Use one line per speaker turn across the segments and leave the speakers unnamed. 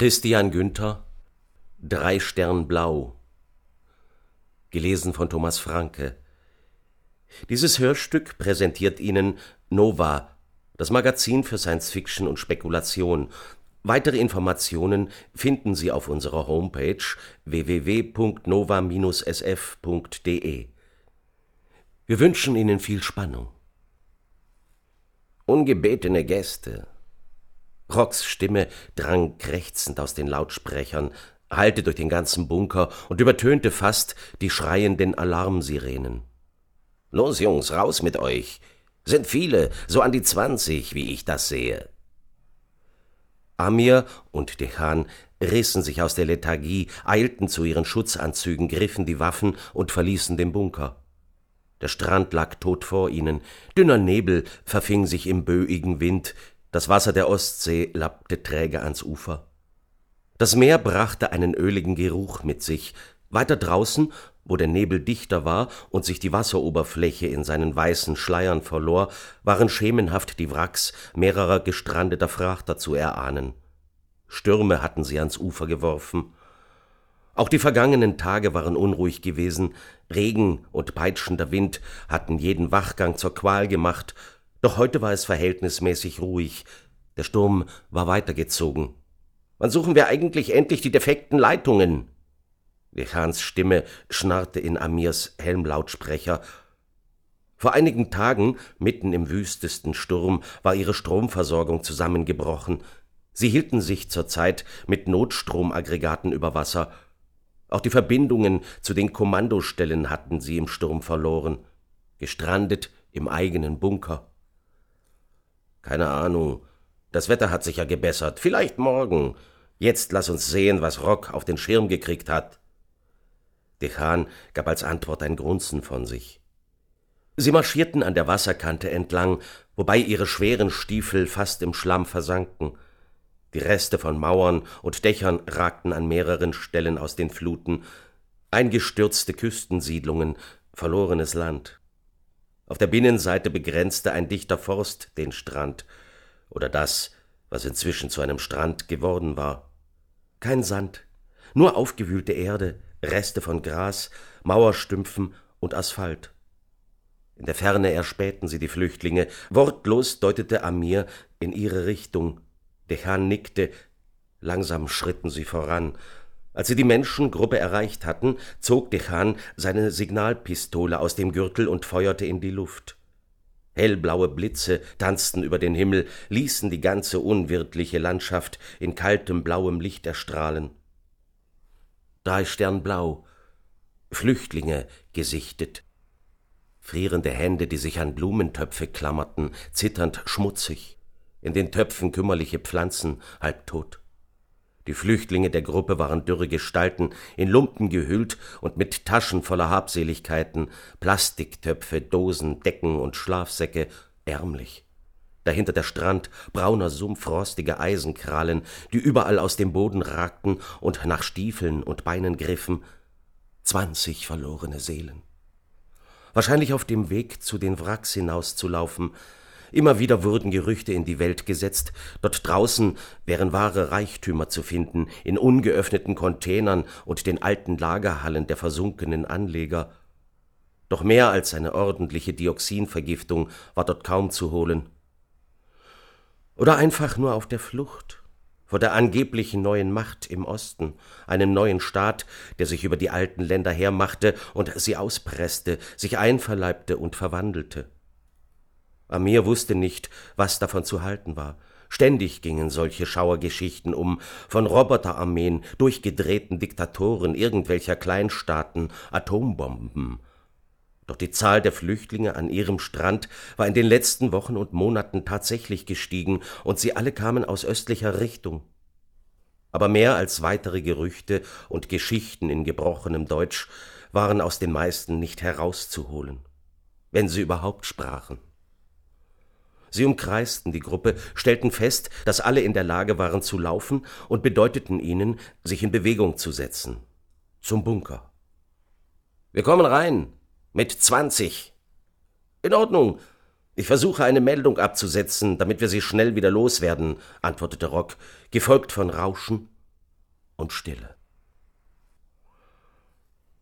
Christian Günther Drei Stern Blau Gelesen von Thomas Franke Dieses Hörstück präsentiert Ihnen Nova, das Magazin für Science Fiction und Spekulation. Weitere Informationen finden Sie auf unserer Homepage www.nova-sf.de. Wir wünschen Ihnen viel Spannung. Ungebetene Gäste Rocks Stimme drang krächzend aus den Lautsprechern, hallte durch den ganzen Bunker und übertönte fast die schreienden Alarmsirenen. Los, Jungs, raus mit euch. Sind viele, so an die zwanzig, wie ich das sehe. Amir und Dechan rissen sich aus der Lethargie, eilten zu ihren Schutzanzügen, griffen die Waffen und verließen den Bunker. Der Strand lag tot vor ihnen, dünner Nebel verfing sich im böigen Wind, das Wasser der Ostsee lappte träge ans Ufer. Das Meer brachte einen öligen Geruch mit sich. Weiter draußen, wo der Nebel dichter war und sich die Wasseroberfläche in seinen weißen Schleiern verlor, waren schemenhaft die Wracks mehrerer gestrandeter Frachter zu erahnen. Stürme hatten sie ans Ufer geworfen. Auch die vergangenen Tage waren unruhig gewesen, Regen und peitschender Wind hatten jeden Wachgang zur Qual gemacht, doch heute war es verhältnismäßig ruhig. Der Sturm war weitergezogen. Wann suchen wir eigentlich endlich die defekten Leitungen? Lechans Stimme schnarrte in Amirs Helmlautsprecher. Vor einigen Tagen, mitten im wüstesten Sturm, war ihre Stromversorgung zusammengebrochen. Sie hielten sich zurzeit mit Notstromaggregaten über Wasser. Auch die Verbindungen zu den Kommandostellen hatten sie im Sturm verloren. Gestrandet im eigenen Bunker. Keine Ahnung. Das Wetter hat sich ja gebessert. Vielleicht morgen. Jetzt lass uns sehen, was Rock auf den Schirm gekriegt hat. Dechan gab als Antwort ein Grunzen von sich. Sie marschierten an der Wasserkante entlang, wobei ihre schweren Stiefel fast im Schlamm versanken. Die Reste von Mauern und Dächern ragten an mehreren Stellen aus den Fluten, eingestürzte Küstensiedlungen, verlorenes Land. Auf der Binnenseite begrenzte ein dichter Forst den Strand oder das, was inzwischen zu einem Strand geworden war. Kein Sand, nur aufgewühlte Erde, Reste von Gras, Mauerstümpfen und Asphalt. In der Ferne erspähten sie die Flüchtlinge. Wortlos deutete Amir in ihre Richtung. Dechan nickte. Langsam schritten sie voran. Als sie die Menschengruppe erreicht hatten, zog Dechan seine Signalpistole aus dem Gürtel und feuerte in die Luft. Hellblaue Blitze tanzten über den Himmel, ließen die ganze unwirtliche Landschaft in kaltem blauem Licht erstrahlen. Drei Stern blau, Flüchtlinge gesichtet, frierende Hände, die sich an Blumentöpfe klammerten, zitternd schmutzig, in den Töpfen kümmerliche Pflanzen, halbtot. Die Flüchtlinge der Gruppe waren dürre Gestalten, in Lumpen gehüllt und mit Taschen voller Habseligkeiten, Plastiktöpfe, Dosen, Decken und Schlafsäcke, ärmlich. Dahinter der Strand, brauner Sumpf, rostige Eisenkrallen, die überall aus dem Boden ragten und nach Stiefeln und Beinen griffen. Zwanzig verlorene Seelen. Wahrscheinlich auf dem Weg zu den Wracks hinauszulaufen, Immer wieder wurden Gerüchte in die Welt gesetzt, dort draußen wären wahre Reichtümer zu finden, in ungeöffneten Containern und den alten Lagerhallen der versunkenen Anleger. Doch mehr als eine ordentliche Dioxinvergiftung war dort kaum zu holen. Oder einfach nur auf der Flucht vor der angeblichen neuen Macht im Osten, einem neuen Staat, der sich über die alten Länder hermachte und sie auspresste, sich einverleibte und verwandelte. Amir wusste nicht, was davon zu halten war. Ständig gingen solche Schauergeschichten um, von Roboterarmeen, durchgedrehten Diktatoren irgendwelcher Kleinstaaten, Atombomben. Doch die Zahl der Flüchtlinge an ihrem Strand war in den letzten Wochen und Monaten tatsächlich gestiegen, und sie alle kamen aus östlicher Richtung. Aber mehr als weitere Gerüchte und Geschichten in gebrochenem Deutsch waren aus den meisten nicht herauszuholen, wenn sie überhaupt sprachen. Sie umkreisten die Gruppe, stellten fest, dass alle in der Lage waren zu laufen und bedeuteten ihnen, sich in Bewegung zu setzen. Zum Bunker. Wir kommen rein. Mit zwanzig. In Ordnung. Ich versuche eine Meldung abzusetzen, damit wir sie schnell wieder loswerden, antwortete Rock, gefolgt von Rauschen, und Stille.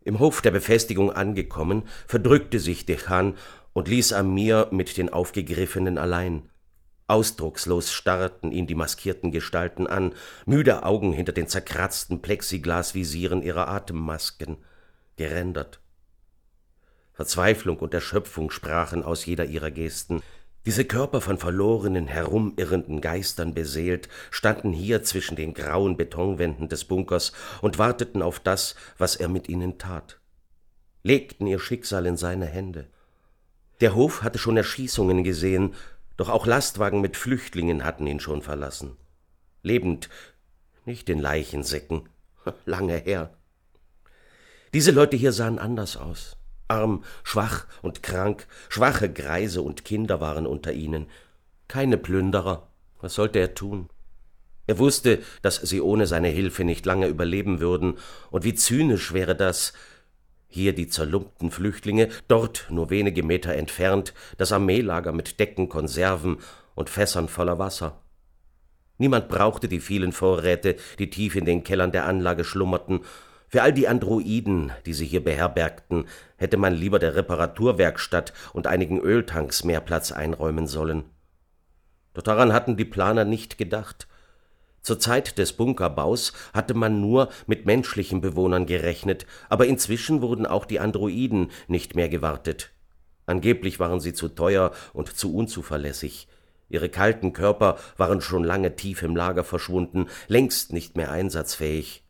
Im Hof der Befestigung angekommen, verdrückte sich Dechan und ließ Amir mit den Aufgegriffenen allein. Ausdruckslos starrten ihn die maskierten Gestalten an, müde Augen hinter den zerkratzten Plexiglasvisieren ihrer Atemmasken, gerändert. Verzweiflung und Erschöpfung sprachen aus jeder ihrer Gesten. Diese Körper von verlorenen, herumirrenden Geistern beseelt, standen hier zwischen den grauen Betonwänden des Bunkers und warteten auf das, was er mit ihnen tat, legten ihr Schicksal in seine Hände. Der Hof hatte schon Erschießungen gesehen, doch auch Lastwagen mit Flüchtlingen hatten ihn schon verlassen. Lebend, nicht in Leichensäcken, lange her. Diese Leute hier sahen anders aus. Arm, schwach und krank, schwache Greise und Kinder waren unter ihnen. Keine Plünderer. Was sollte er tun? Er wusste, dass sie ohne seine Hilfe nicht lange überleben würden, und wie zynisch wäre das, hier die zerlumpten Flüchtlinge, dort nur wenige Meter entfernt das Armeelager mit Decken, Konserven und Fässern voller Wasser. Niemand brauchte die vielen Vorräte, die tief in den Kellern der Anlage schlummerten. Für all die Androiden, die sie hier beherbergten, hätte man lieber der Reparaturwerkstatt und einigen Öltanks mehr Platz einräumen sollen. Doch daran hatten die Planer nicht gedacht. Zur Zeit des Bunkerbaus hatte man nur mit menschlichen Bewohnern gerechnet, aber inzwischen wurden auch die Androiden nicht mehr gewartet. Angeblich waren sie zu teuer und zu unzuverlässig. Ihre kalten Körper waren schon lange tief im Lager verschwunden, längst nicht mehr einsatzfähig.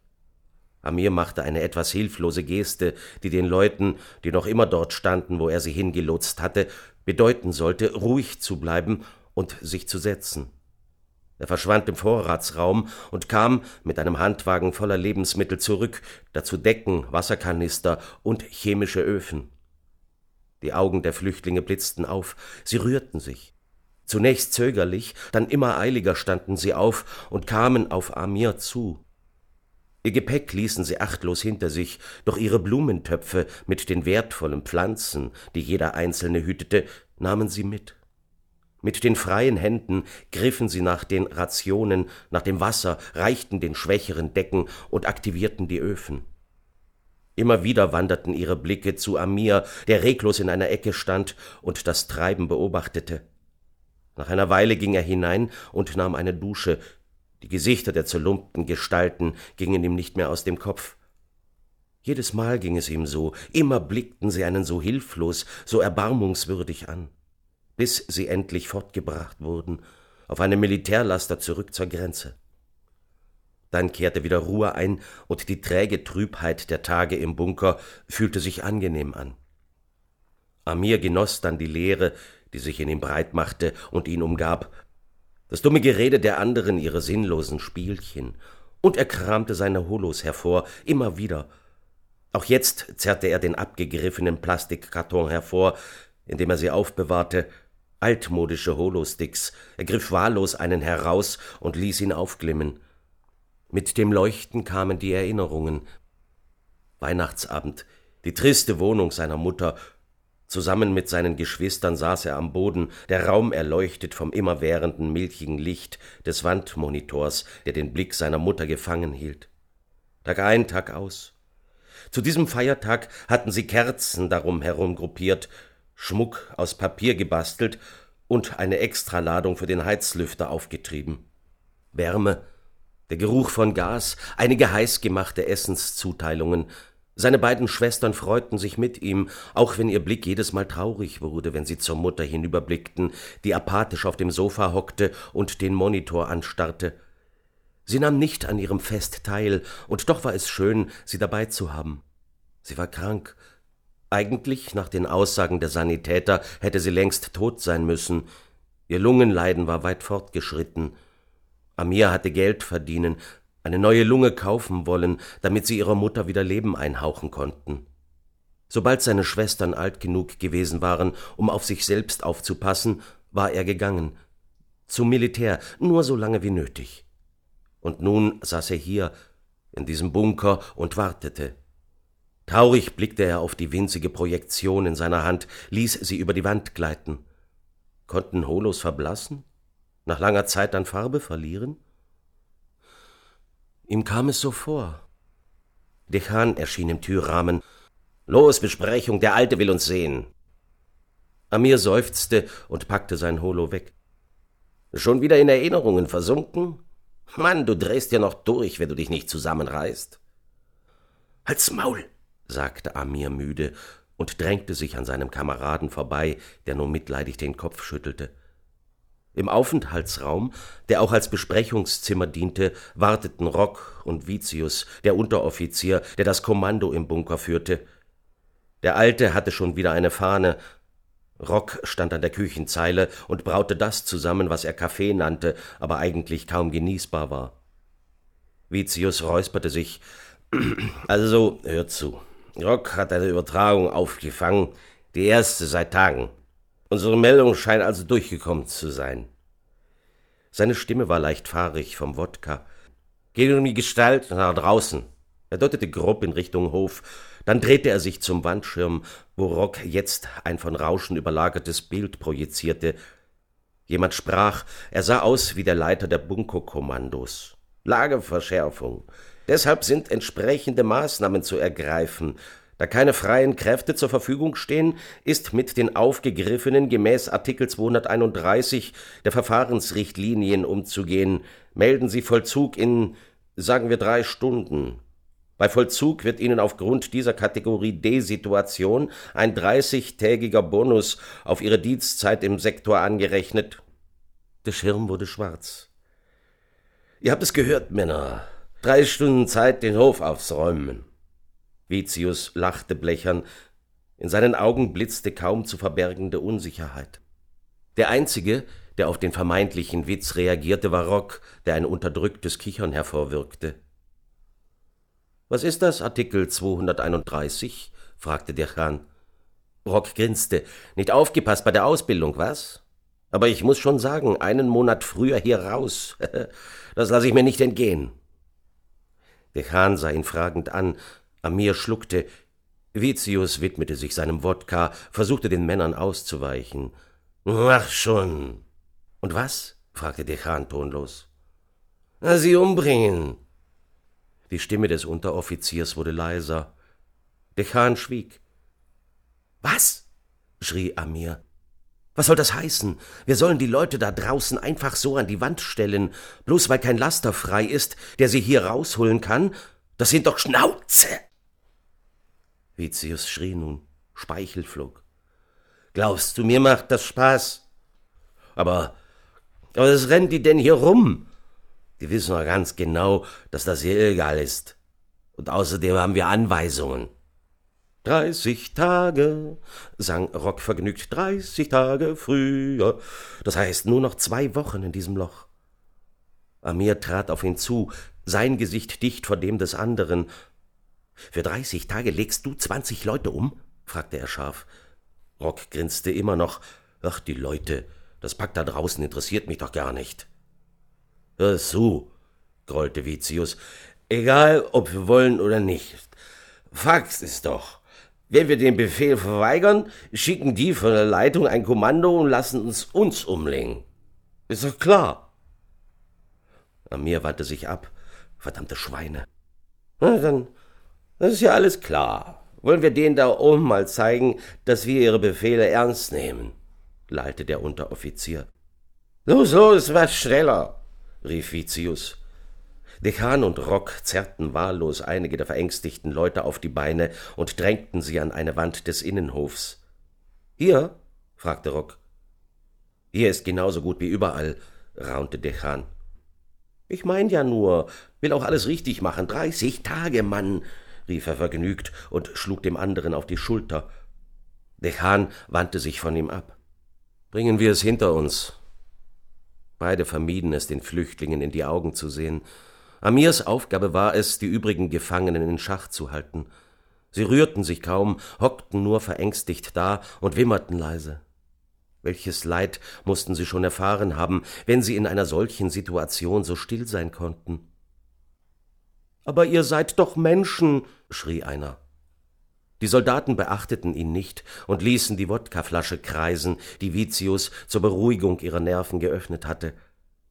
Amir machte eine etwas hilflose Geste, die den Leuten, die noch immer dort standen, wo er sie hingelotst hatte, bedeuten sollte, ruhig zu bleiben und sich zu setzen. Er verschwand im Vorratsraum und kam mit einem Handwagen voller Lebensmittel zurück, dazu Decken, Wasserkanister und chemische Öfen. Die Augen der Flüchtlinge blitzten auf, sie rührten sich. Zunächst zögerlich, dann immer eiliger standen sie auf und kamen auf Amir zu. Ihr Gepäck ließen sie achtlos hinter sich, doch ihre Blumentöpfe mit den wertvollen Pflanzen, die jeder einzelne hütete, nahmen sie mit. Mit den freien Händen griffen sie nach den Rationen, nach dem Wasser, reichten den schwächeren Decken und aktivierten die Öfen. Immer wieder wanderten ihre Blicke zu Amir, der reglos in einer Ecke stand und das Treiben beobachtete. Nach einer Weile ging er hinein und nahm eine Dusche. Die Gesichter der zerlumpten Gestalten gingen ihm nicht mehr aus dem Kopf. Jedes Mal ging es ihm so, immer blickten sie einen so hilflos, so erbarmungswürdig an bis sie endlich fortgebracht wurden, auf einem Militärlaster zurück zur Grenze. Dann kehrte wieder Ruhe ein, und die träge Trübheit der Tage im Bunker fühlte sich angenehm an. Amir genoss dann die Leere, die sich in ihm breit machte und ihn umgab, das dumme Gerede der anderen ihre sinnlosen Spielchen, und er kramte seine Holos hervor, immer wieder. Auch jetzt zerrte er den abgegriffenen Plastikkarton hervor, in dem er sie aufbewahrte, altmodische Holosticks, er griff wahllos einen heraus und ließ ihn aufglimmen. Mit dem Leuchten kamen die Erinnerungen. Weihnachtsabend, die triste Wohnung seiner Mutter, Zusammen mit seinen Geschwistern saß er am Boden, der Raum erleuchtet vom immerwährenden milchigen Licht des Wandmonitors, der den Blick seiner Mutter gefangen hielt. Tag ein, Tag aus. Zu diesem Feiertag hatten sie Kerzen darum herum gruppiert Schmuck aus Papier gebastelt und eine Extraladung für den Heizlüfter aufgetrieben. Wärme, der Geruch von Gas, einige heißgemachte Essenszuteilungen. Seine beiden Schwestern freuten sich mit ihm, auch wenn ihr Blick jedes Mal traurig wurde, wenn sie zur Mutter hinüberblickten, die apathisch auf dem Sofa hockte und den Monitor anstarrte. Sie nahm nicht an ihrem Fest teil, und doch war es schön, sie dabei zu haben. Sie war krank, eigentlich, nach den Aussagen der Sanitäter, hätte sie längst tot sein müssen. Ihr Lungenleiden war weit fortgeschritten. Amir hatte Geld verdienen, eine neue Lunge kaufen wollen, damit sie ihrer Mutter wieder Leben einhauchen konnten. Sobald seine Schwestern alt genug gewesen waren, um auf sich selbst aufzupassen, war er gegangen. Zum Militär, nur so lange wie nötig. Und nun saß er hier, in diesem Bunker, und wartete. Traurig blickte er auf die winzige Projektion in seiner Hand, ließ sie über die Wand gleiten. Konnten Holos verblassen? Nach langer Zeit an Farbe verlieren? Ihm kam es so vor. Dechan erschien im Türrahmen. Los, Besprechung, der Alte will uns sehen. Amir seufzte und packte sein Holo weg. Schon wieder in Erinnerungen versunken? Mann, du drehst ja noch durch, wenn du dich nicht zusammenreißt. Halt's Maul, sagte Amir müde und drängte sich an seinem Kameraden vorbei, der nur mitleidig den Kopf schüttelte. Im Aufenthaltsraum, der auch als Besprechungszimmer diente, warteten Rock und Vitius, der Unteroffizier, der das Kommando im Bunker führte. Der Alte hatte schon wieder eine Fahne. Rock stand an der Küchenzeile und braute das zusammen, was er Kaffee nannte, aber eigentlich kaum genießbar war. Vitius räusperte sich. Also, hör zu. Rock hat eine Übertragung aufgefangen, die erste seit Tagen. Unsere Meldung scheint also durchgekommen zu sein. Seine Stimme war leicht fahrig vom Wodka. Geht um die Gestalt nach draußen. Er deutete grob in Richtung Hof. Dann drehte er sich zum Wandschirm, wo Rock jetzt ein von Rauschen überlagertes Bild projizierte. Jemand sprach, er sah aus wie der Leiter der Bunkerkommandos. Lageverschärfung. Deshalb sind entsprechende Maßnahmen zu ergreifen. Da keine freien Kräfte zur Verfügung stehen, ist mit den aufgegriffenen gemäß Artikel 231 der Verfahrensrichtlinien umzugehen. Melden Sie Vollzug in, sagen wir, drei Stunden. Bei Vollzug wird Ihnen aufgrund dieser Kategorie D-Situation ein 30-tägiger Bonus auf Ihre Dienstzeit im Sektor angerechnet. Der Schirm wurde schwarz. Ihr habt es gehört, Männer. Drei Stunden Zeit, den Hof aufzuräumen. Vitius lachte blechern, in seinen Augen blitzte kaum zu verbergende Unsicherheit. Der einzige, der auf den vermeintlichen Witz reagierte, war Rock, der ein unterdrücktes Kichern hervorwirkte. Was ist das, Artikel 231? fragte der Khan. Rock grinste. Nicht aufgepasst bei der Ausbildung, was? Aber ich muss schon sagen, einen Monat früher hier raus. das lasse ich mir nicht entgehen. Der Khan sah ihn fragend an, Amir schluckte. Vitius widmete sich seinem Wodka, versuchte den Männern auszuweichen. Mach schon. Und was? fragte der Khan tonlos. Sie umbringen. Die Stimme des Unteroffiziers wurde leiser. Der Khan schwieg. Was? schrie Amir. Was soll das heißen? Wir sollen die Leute da draußen einfach so an die Wand stellen, bloß weil kein Laster frei ist, der sie hier rausholen kann? Das sind doch Schnauze! Vitius schrie nun, Speichel flog. Glaubst du, mir macht das Spaß? Aber, aber was rennt die denn hier rum? Die wissen doch ganz genau, dass das hier illegal ist. Und außerdem haben wir Anweisungen. Dreißig Tage, sang Rock vergnügt, dreißig Tage früher. Das heißt nur noch zwei Wochen in diesem Loch. Amir trat auf ihn zu, sein Gesicht dicht vor dem des anderen, für dreißig Tage legst du zwanzig Leute um? fragte er scharf. Rock grinste immer noch. Ach, die Leute, das Pack da draußen interessiert mich doch gar nicht. Hör zu, grollte Vitius. Egal, ob wir wollen oder nicht. Fakt ist doch, wenn wir den Befehl verweigern, schicken die von der Leitung ein Kommando und lassen uns uns umlegen. Ist doch klar. Amir wandte sich ab. Verdammte Schweine. Na, dann das ist ja alles klar. Wollen wir denen da oben mal zeigen, dass wir ihre Befehle ernst nehmen? lallte der Unteroffizier. Los, los, was schneller, rief Vitius. Dekan und Rock zerrten wahllos einige der verängstigten Leute auf die Beine und drängten sie an eine Wand des Innenhofs. Hier? fragte Rock. Hier ist genauso gut wie überall, raunte Dekan. Ich mein ja nur, will auch alles richtig machen. Dreißig Tage, Mann, rief er vergnügt und schlug dem anderen auf die Schulter. Der Hahn wandte sich von ihm ab. Bringen wir es hinter uns. Beide vermieden es, den Flüchtlingen in die Augen zu sehen. Amirs Aufgabe war es, die übrigen Gefangenen in Schach zu halten. Sie rührten sich kaum, hockten nur verängstigt da und wimmerten leise. Welches Leid mussten sie schon erfahren haben, wenn sie in einer solchen Situation so still sein konnten? Aber ihr seid doch Menschen, schrie einer. Die Soldaten beachteten ihn nicht und ließen die Wodkaflasche kreisen, die Vitius zur Beruhigung ihrer Nerven geöffnet hatte.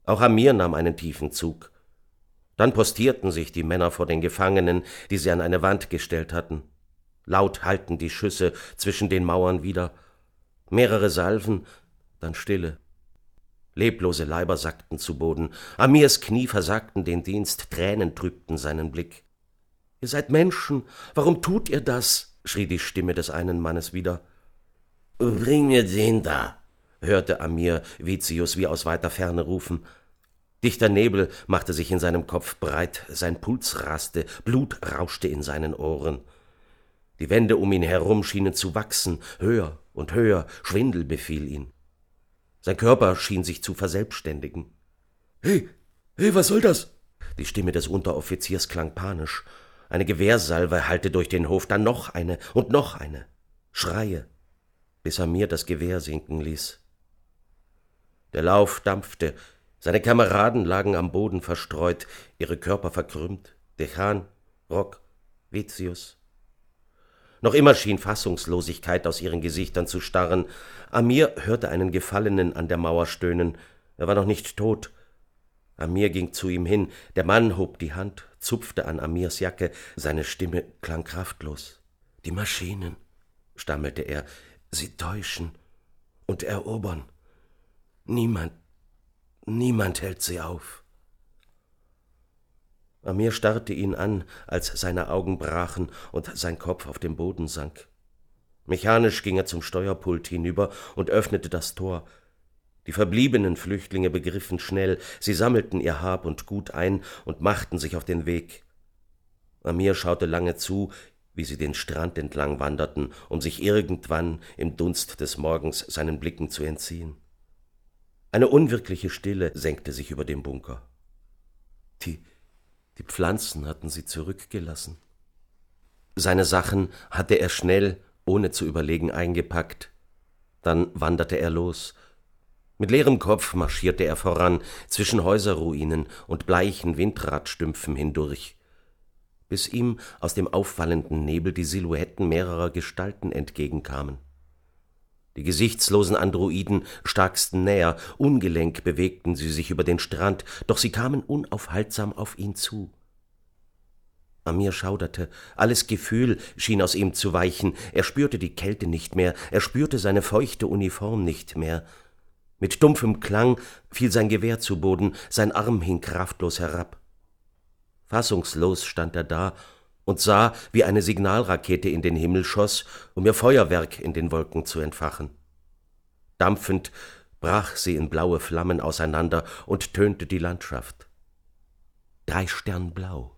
Auch Amir nahm einen tiefen Zug. Dann postierten sich die Männer vor den Gefangenen, die sie an eine Wand gestellt hatten. Laut hallten die Schüsse zwischen den Mauern wieder. Mehrere Salven, dann Stille. Leblose Leiber sackten zu Boden. Amirs Knie versagten den Dienst, Tränen trübten seinen Blick. Ihr seid Menschen, warum tut ihr das? schrie die Stimme des einen Mannes wieder.
Bring mir den da,
hörte Amir Vitius wie aus weiter Ferne rufen. Dichter Nebel machte sich in seinem Kopf breit, sein Puls raste, Blut rauschte in seinen Ohren. Die Wände um ihn herum schienen zu wachsen, höher und höher, Schwindel befiel ihn. Sein Körper schien sich zu verselbstständigen.
Hey, hey, was soll das?
Die Stimme des Unteroffiziers klang panisch. Eine Gewehrsalve hallte durch den Hof, dann noch eine und noch eine. Schreie, bis er mir das Gewehr sinken ließ. Der Lauf dampfte, seine Kameraden lagen am Boden verstreut, ihre Körper verkrümmt. Dechan, Rock, Vitius, noch immer schien Fassungslosigkeit aus ihren Gesichtern zu starren. Amir hörte einen Gefallenen an der Mauer stöhnen. Er war noch nicht tot. Amir ging zu ihm hin. Der Mann hob die Hand, zupfte an Amirs Jacke. Seine Stimme klang kraftlos. Die Maschinen, stammelte er, sie täuschen und erobern. Niemand, niemand hält sie auf. Amir starrte ihn an, als seine Augen brachen und sein Kopf auf den Boden sank. Mechanisch ging er zum Steuerpult hinüber und öffnete das Tor. Die verbliebenen Flüchtlinge begriffen schnell, sie sammelten ihr Hab und Gut ein und machten sich auf den Weg. Amir schaute lange zu, wie sie den Strand entlang wanderten, um sich irgendwann im Dunst des Morgens seinen Blicken zu entziehen. Eine unwirkliche Stille senkte sich über den Bunker. Die die Pflanzen hatten sie zurückgelassen. Seine Sachen hatte er schnell, ohne zu überlegen, eingepackt. Dann wanderte er los. Mit leerem Kopf marschierte er voran, zwischen Häuserruinen und bleichen Windradstümpfen hindurch, bis ihm aus dem auffallenden Nebel die Silhouetten mehrerer Gestalten entgegenkamen. Die gesichtslosen Androiden starksten näher, ungelenk bewegten sie sich über den Strand, doch sie kamen unaufhaltsam auf ihn zu. Amir schauderte, alles Gefühl schien aus ihm zu weichen, er spürte die Kälte nicht mehr, er spürte seine feuchte Uniform nicht mehr. Mit dumpfem Klang fiel sein Gewehr zu Boden, sein Arm hing kraftlos herab. Fassungslos stand er da und sah, wie eine Signalrakete in den Himmel schoss, um ihr Feuerwerk in den Wolken zu entfachen. Dampfend brach sie in blaue Flammen auseinander und tönte die Landschaft. Drei Stern blau.